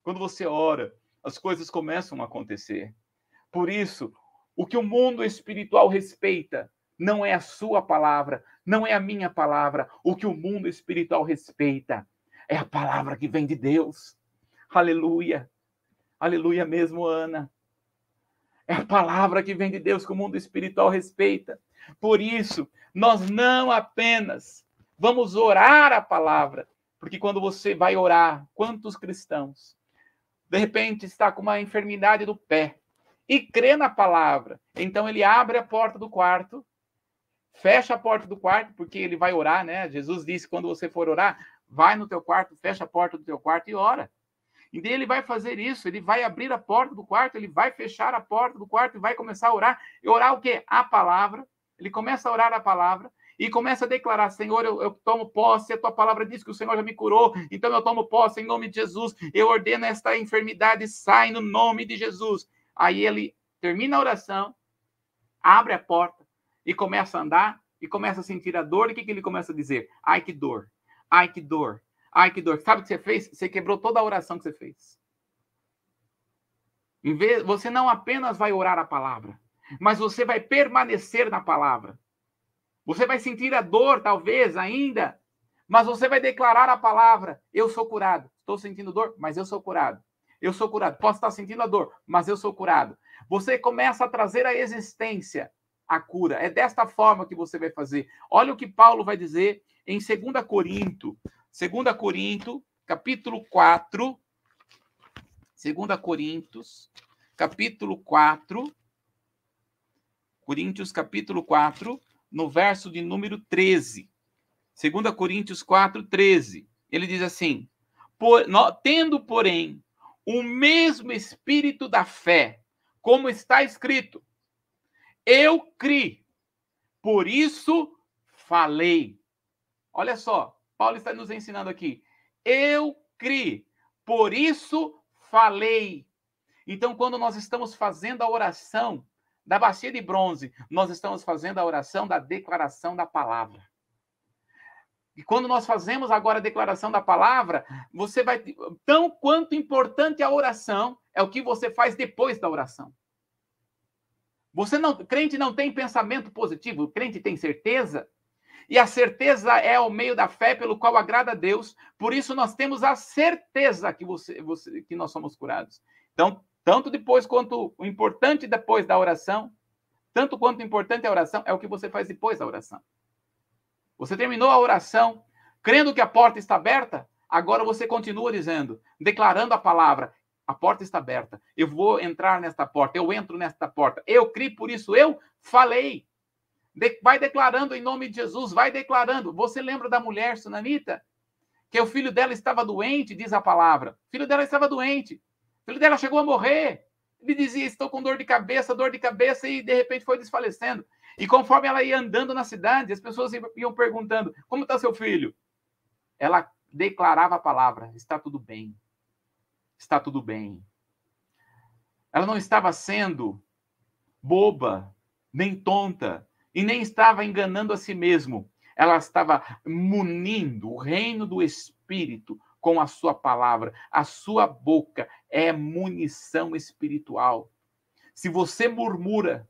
Quando você ora, as coisas começam a acontecer. Por isso, o que o mundo espiritual respeita não é a sua palavra, não é a minha palavra. O que o mundo espiritual respeita é a palavra que vem de Deus. Aleluia. Aleluia mesmo, Ana. É a palavra que vem de Deus que o mundo espiritual respeita. Por isso, nós não apenas vamos orar a palavra, porque quando você vai orar, quantos cristãos de repente está com uma enfermidade do pé e crê na palavra, então ele abre a porta do quarto fecha a porta do quarto, porque ele vai orar, né? Jesus disse: quando você for orar, vai no teu quarto, fecha a porta do teu quarto e ora. E daí ele vai fazer isso, ele vai abrir a porta do quarto, ele vai fechar a porta do quarto e vai começar a orar. E orar o quê? A palavra. Ele começa a orar a palavra e começa a declarar: Senhor, eu, eu, tomo posse, a tua palavra diz que o Senhor já me curou, então eu tomo posse em nome de Jesus. Eu ordeno esta enfermidade, sai no nome de Jesus. Aí ele termina a oração, abre a porta, e começa a andar e começa a sentir a dor, e o que, que ele começa a dizer? Ai, que dor! Ai, que dor! Ai, que dor! Sabe o que você fez? Você quebrou toda a oração que você fez. Em vez, você não apenas vai orar a palavra, mas você vai permanecer na palavra. Você vai sentir a dor, talvez, ainda, mas você vai declarar a palavra: Eu sou curado. Estou sentindo dor, mas eu sou curado. Eu sou curado. Posso estar sentindo a dor, mas eu sou curado. Você começa a trazer a existência a cura. É desta forma que você vai fazer. Olha o que Paulo vai dizer em 2 Corinto. 2 Corinto, capítulo 4. 2 Coríntios, capítulo 4. Coríntios, capítulo 4, no verso de número 13. 2 Coríntios 4, 13. Ele diz assim: por, no, Tendo, porém, o mesmo espírito da fé, como está escrito, eu criei, por isso falei. Olha só, Paulo está nos ensinando aqui. Eu criei, por isso falei. Então, quando nós estamos fazendo a oração da bacia de bronze, nós estamos fazendo a oração da declaração da palavra. E quando nós fazemos agora a declaração da palavra, você vai. Tão quanto importante a oração é o que você faz depois da oração. Você não, crente não tem pensamento positivo, crente tem certeza. E a certeza é o meio da fé pelo qual agrada a Deus. Por isso nós temos a certeza que você, você que nós somos curados. Então, tanto depois quanto o importante depois da oração, tanto quanto importante a oração é o que você faz depois da oração. Você terminou a oração, crendo que a porta está aberta, agora você continua dizendo, declarando a palavra: a porta está aberta. Eu vou entrar nesta porta. Eu entro nesta porta. Eu criei, por isso eu falei. De, vai declarando em nome de Jesus. Vai declarando. Você lembra da mulher sunamita? Que o filho dela estava doente, diz a palavra. O filho dela estava doente. O filho dela chegou a morrer. Ele dizia: Estou com dor de cabeça, dor de cabeça, e de repente foi desfalecendo. E conforme ela ia andando na cidade, as pessoas iam perguntando: Como está seu filho? Ela declarava a palavra: Está tudo bem está tudo bem. Ela não estava sendo boba, nem tonta, e nem estava enganando a si mesmo. Ela estava munindo o reino do Espírito com a sua palavra. A sua boca é munição espiritual. Se você murmura,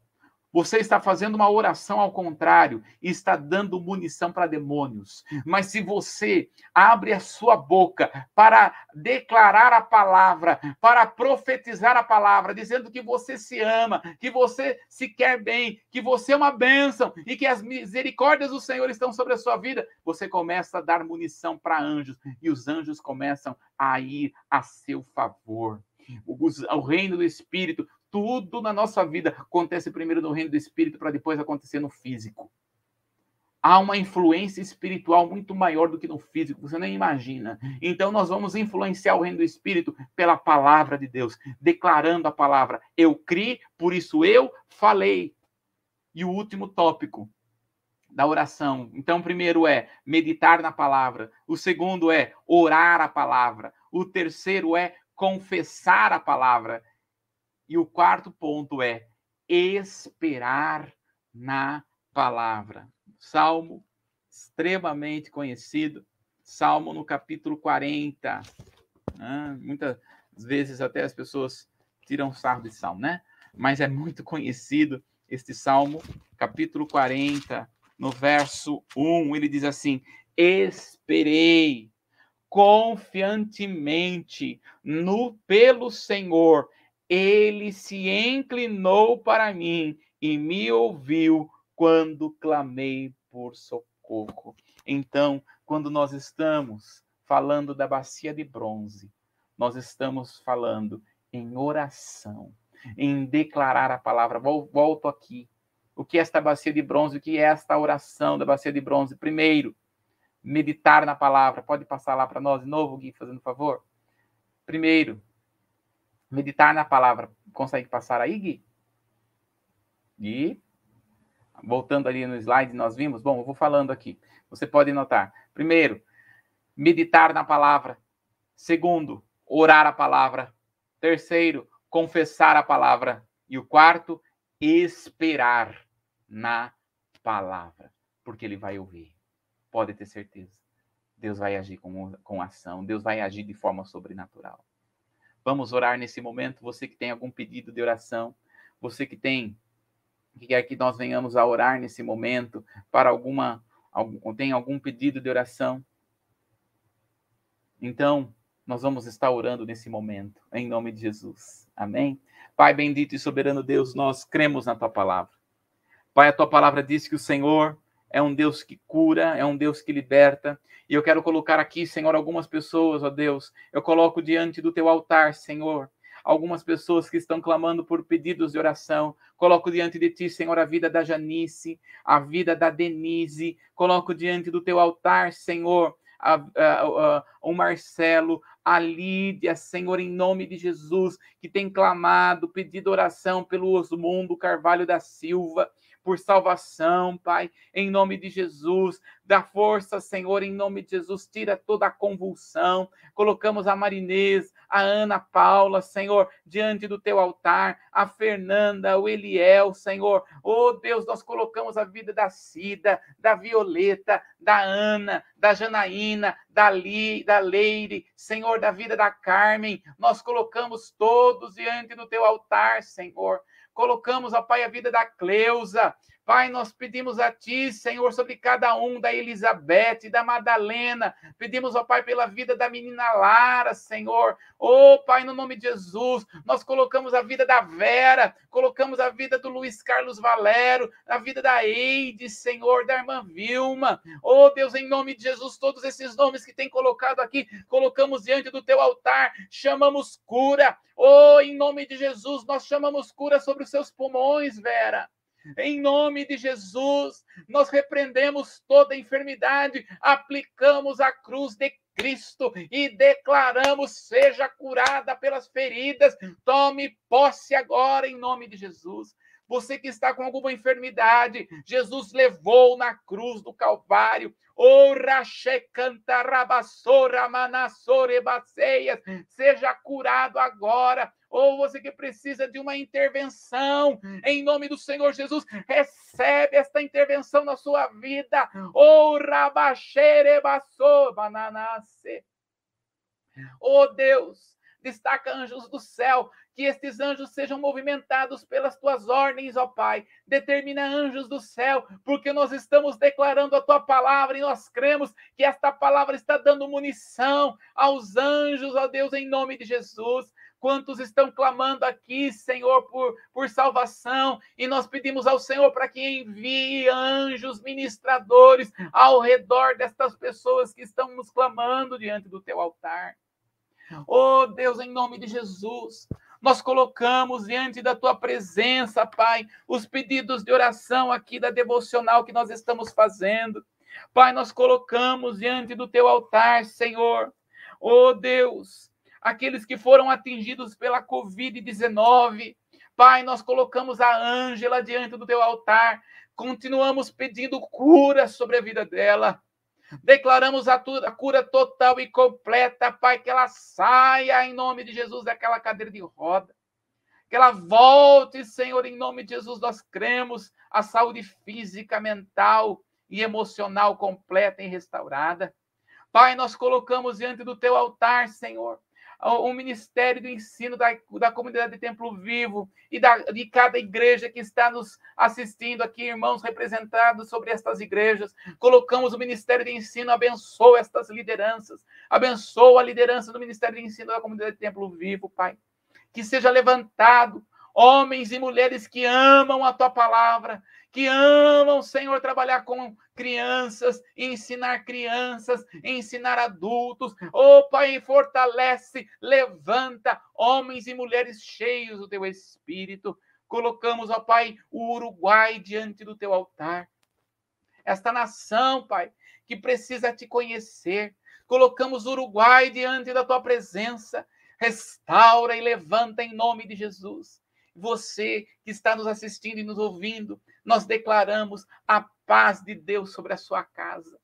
Você está fazendo uma oração ao contrário e está dando munição para demônios. Mas se você abre a sua boca para declarar a palavra, para profetizar a palavra, dizendo que você se ama, que você se quer bem, que você é uma bênção e que as misericórdias do Senhor estão sobre a sua vida, você começa a dar munição para anjos e os anjos começam a ir a seu favor. O, reino do Espírito tudo na nossa vida acontece primeiro no reino do espírito para depois acontecer no físico. Há uma influência espiritual muito maior do que no físico, você nem imagina. Então nós vamos influenciar o reino do espírito pela palavra de Deus, declarando a palavra. Eu criei, por isso eu falei. E o último tópico da oração. Então, primeiro é meditar na palavra. O segundo é orar a palavra. O terceiro é confessar a palavra. E o quarto ponto é esperar na palavra. Salmo extremamente conhecido, Salmo no capítulo 40. Né? Muitas vezes até as pessoas tiram sarro de Salmo, né? Mas é muito conhecido este Salmo, capítulo 40, no verso 1, ele diz assim: Esperei confiantemente no pelo Senhor ele se inclinou para mim e me ouviu quando clamei por socorro. Então, quando nós estamos falando da bacia de bronze, nós estamos falando em oração, em declarar a palavra. Volto aqui. O que é esta bacia de bronze? O que é esta oração da bacia de bronze? Primeiro, meditar na palavra. Pode passar lá para nós de novo, Gui, fazendo favor? Primeiro, meditar na palavra. Consegue passar aí, Gui? Gui? Voltando ali no slide, nós vimos. Bom, eu vou falando aqui. Você pode notar. Primeiro, meditar na palavra. Segundo, orar a palavra. Terceiro, confessar a palavra. E o quarto, esperar na palavra. Porque ele vai ouvir. Pode ter certeza. Deus vai agir com, com ação. Deus vai agir de forma sobrenatural. Vamos orar nesse momento. Você que tem algum pedido de oração, você que tem que quer que nós venhamos a orar nesse momento para alguma algum, tem algum pedido de oração. Então, nós vamos estar orando nesse momento, em nome de Jesus. Amém? Pai bendito e soberano Deus, nós cremos na tua palavra. Pai, a tua palavra diz que o Senhor é um Deus que cura, é um Deus que liberta. E eu quero colocar aqui, Senhor, algumas pessoas, ó Deus, eu coloco diante do teu altar, Senhor, algumas pessoas que estão clamando por pedidos de oração. Coloco diante de ti, Senhor, a vida da Janice, a vida da Denise. Coloco diante do teu altar, Senhor, a, a, a, o Marcelo, a Lídia, Senhor, em nome de Jesus, que tem clamado, pedido oração pelo Osmundo Carvalho da Silva por salvação, Pai, em nome de Jesus. Dá força, Senhor, em nome de Jesus. Tira toda a convulsão. Colocamos a Marinês, a Ana Paula, Senhor, diante do teu altar. A Fernanda, o Eliel, Senhor. Oh, Deus, nós colocamos a vida da Cida, da Violeta, da Ana, da Janaína, da, Li, da Leire, Senhor, da vida da Carmen. Nós colocamos todos diante do teu altar, Senhor. Colocamos, ó Pai, a vida da Cleusa. Pai, nós pedimos a Ti, Senhor, sobre cada um, da Elizabeth, da Madalena. Pedimos, ó Pai, pela vida da menina Lara, Senhor. Ô, oh, Pai, no nome de Jesus, nós colocamos a vida da Vera, colocamos a vida do Luiz Carlos Valero, a vida da Eide, Senhor, da irmã Vilma. Ô, oh, Deus, em nome de Jesus, todos esses nomes que tem colocado aqui, colocamos diante do Teu altar, chamamos cura. Ô, oh, em nome de Jesus, nós chamamos cura sobre os seus pulmões, Vera. Em nome de Jesus, nós repreendemos toda enfermidade, aplicamos a cruz de Cristo e declaramos: seja curada pelas feridas. Tome posse agora em nome de Jesus. Você que está com alguma enfermidade, Jesus levou na cruz do Calvário. Seja curado agora. Ou você que precisa de uma intervenção, em nome do Senhor Jesus, recebe esta intervenção na sua vida. Oh, Rabaxerebassou, bananace. Oh Deus, destaca anjos do céu, que estes anjos sejam movimentados pelas tuas ordens, ó Pai. Determina anjos do céu, porque nós estamos declarando a tua palavra e nós cremos que esta palavra está dando munição aos anjos, ó Deus, em nome de Jesus. Quantos estão clamando aqui, Senhor, por, por salvação, e nós pedimos ao Senhor para que envie anjos ministradores ao redor destas pessoas que estão nos clamando diante do teu altar. Oh Deus, em nome de Jesus, nós colocamos diante da tua presença, Pai, os pedidos de oração aqui da devocional que nós estamos fazendo. Pai, nós colocamos diante do teu altar, Senhor. Oh Deus, aqueles que foram atingidos pela Covid-19. Pai, nós colocamos a Ângela diante do teu altar, continuamos pedindo cura sobre a vida dela. Declaramos a, a, cura total e completa, Pai, que ela saia em nome de Jesus daquela cadeira de roda. Que ela volte, Senhor, em nome de Jesus, nós cremos a saúde física, mental e emocional completa e restaurada. Pai, nós colocamos diante do teu altar, Senhor, o ministério do ensino da, da comunidade de Templo Vivo e da, de cada igreja que está nos assistindo aqui, irmãos representados sobre estas igrejas. Colocamos o ministério de ensino, abençoa estas lideranças, abençoa a liderança do ministério de ensino da comunidade de Templo Vivo, Pai. Que seja levantado homens e mulheres que amam a tua palavra, que amam, Senhor, trabalhar com crianças, ensinar crianças, ensinar adultos. Oh, Pai, fortalece, levanta homens e mulheres cheios do teu espírito. Colocamos, ó Pai, o Uruguai diante do teu altar. Esta nação, Pai, que precisa te conhecer. Colocamos o Uruguai diante da tua presença. Restaura e levanta em nome de Jesus. Você que está nos assistindo e nos ouvindo, nós declaramos a paz de Deus sobre a sua casa,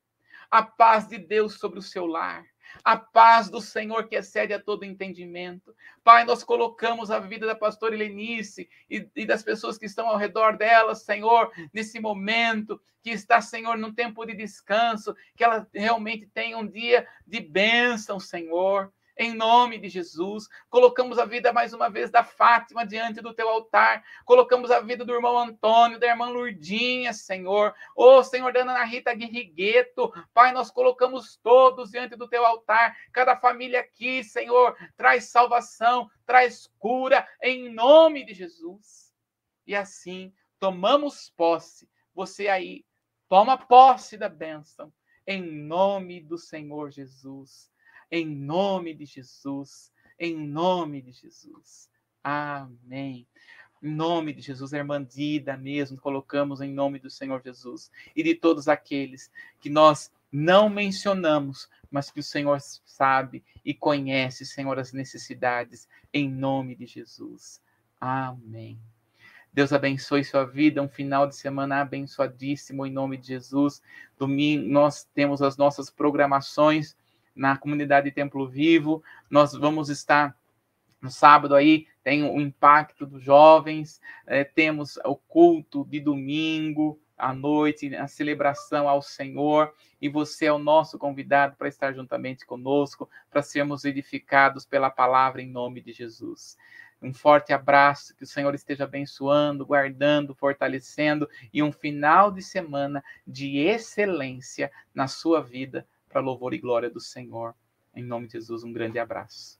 a paz de Deus sobre o seu lar, a paz do Senhor que excede a todo entendimento. Pai, nós colocamos a vida da pastora Helenice e, e, das pessoas que estão ao redor dela, Senhor, nesse momento que está, Senhor, num tempo de descanso, que ela realmente tenha um dia de bênção, Senhor em nome de Jesus. Colocamos a vida mais uma vez da Fátima diante do teu altar. Colocamos a vida do irmão Antônio, da irmã Lurdinha, Senhor. Ô oh, Senhor, da Ana Rita Guirrigueto. Pai, nós colocamos todos diante do teu altar. Cada família aqui, Senhor, traz salvação, traz cura, em nome de Jesus. E assim, tomamos posse. Você aí, toma posse da bênção. Em nome do Senhor Jesus em nome de Jesus, em nome de Jesus. Amém. Em nome de Jesus, irmã Dida mesmo, colocamos em nome do Senhor Jesus e de todos aqueles que nós não mencionamos, mas que o Senhor sabe e conhece, Senhor, as necessidades, em nome de Jesus. Amém. Deus abençoe sua vida, um final de semana abençoadíssimo em nome de Jesus. Domingo nós temos as nossas programações na comunidade Templo Vivo. Nós vamos estar no sábado aí, tem o impacto dos jovens, é, temos o culto de domingo à noite, a celebração ao Senhor, e você é o nosso convidado para estar juntamente conosco, para sermos edificados pela palavra em nome de Jesus. Um forte abraço, que o Senhor esteja abençoando, guardando, fortalecendo e um final de semana de excelência na sua vida para louvor e glória do Senhor. Em nome de Jesus, um grande abraço.